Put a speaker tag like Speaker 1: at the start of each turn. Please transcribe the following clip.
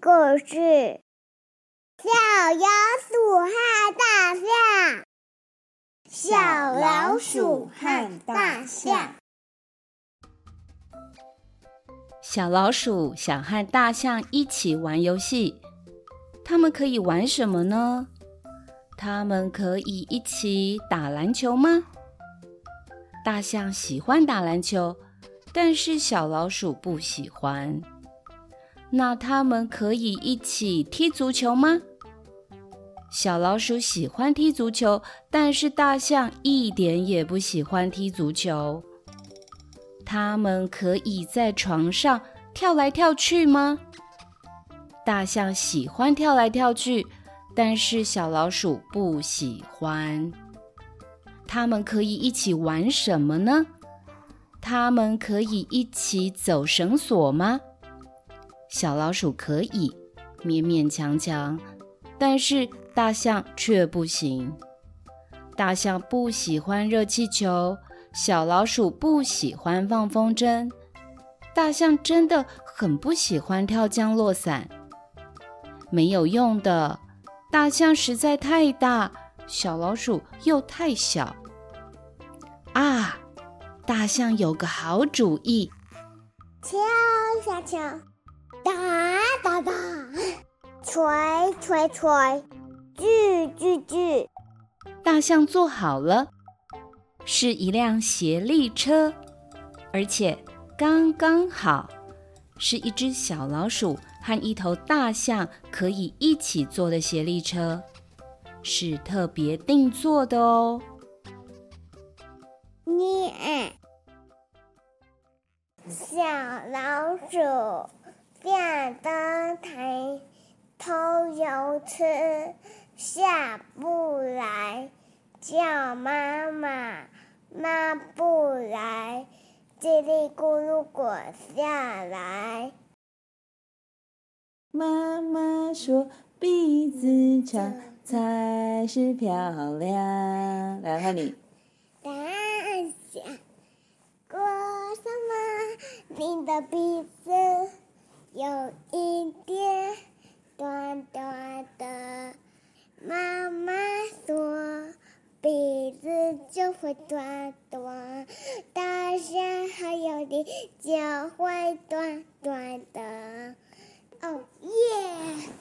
Speaker 1: 故事：小老鼠和大象。小老鼠和大象。
Speaker 2: 小老鼠想和大象一起玩游戏，他们可以玩什么呢？他们可以一起打篮球吗？大象喜欢打篮球，但是小老鼠不喜欢。那他们可以一起踢足球吗？小老鼠喜欢踢足球，但是大象一点也不喜欢踢足球。他们可以在床上跳来跳去吗？大象喜欢跳来跳去，但是小老鼠不喜欢。他们可以一起玩什么呢？他们可以一起走绳索吗？小老鼠可以勉勉强强，但是大象却不行。大象不喜欢热气球，小老鼠不喜欢放风筝。大象真的很不喜欢跳降落伞。没有用的，大象实在太大，小老鼠又太小。啊，大象有个好主意，
Speaker 1: 跳下去。打打打，锤锤锤，锯锯锯。
Speaker 2: 大象做好了，是一辆斜力车，而且刚刚好，是一只小老鼠和一头大象可以一起坐的斜力车，是特别定做的哦。
Speaker 1: 你，小老鼠。变得抬头有吃，下不来，叫妈妈，妈不来，叽里咕噜滚下来。
Speaker 3: 妈妈说鼻子长才是漂亮。来，换你。
Speaker 1: 大象，为什么你的鼻子？有一点短短的，妈妈说鼻子就会短短，大象还有你就会短短的。哦耶。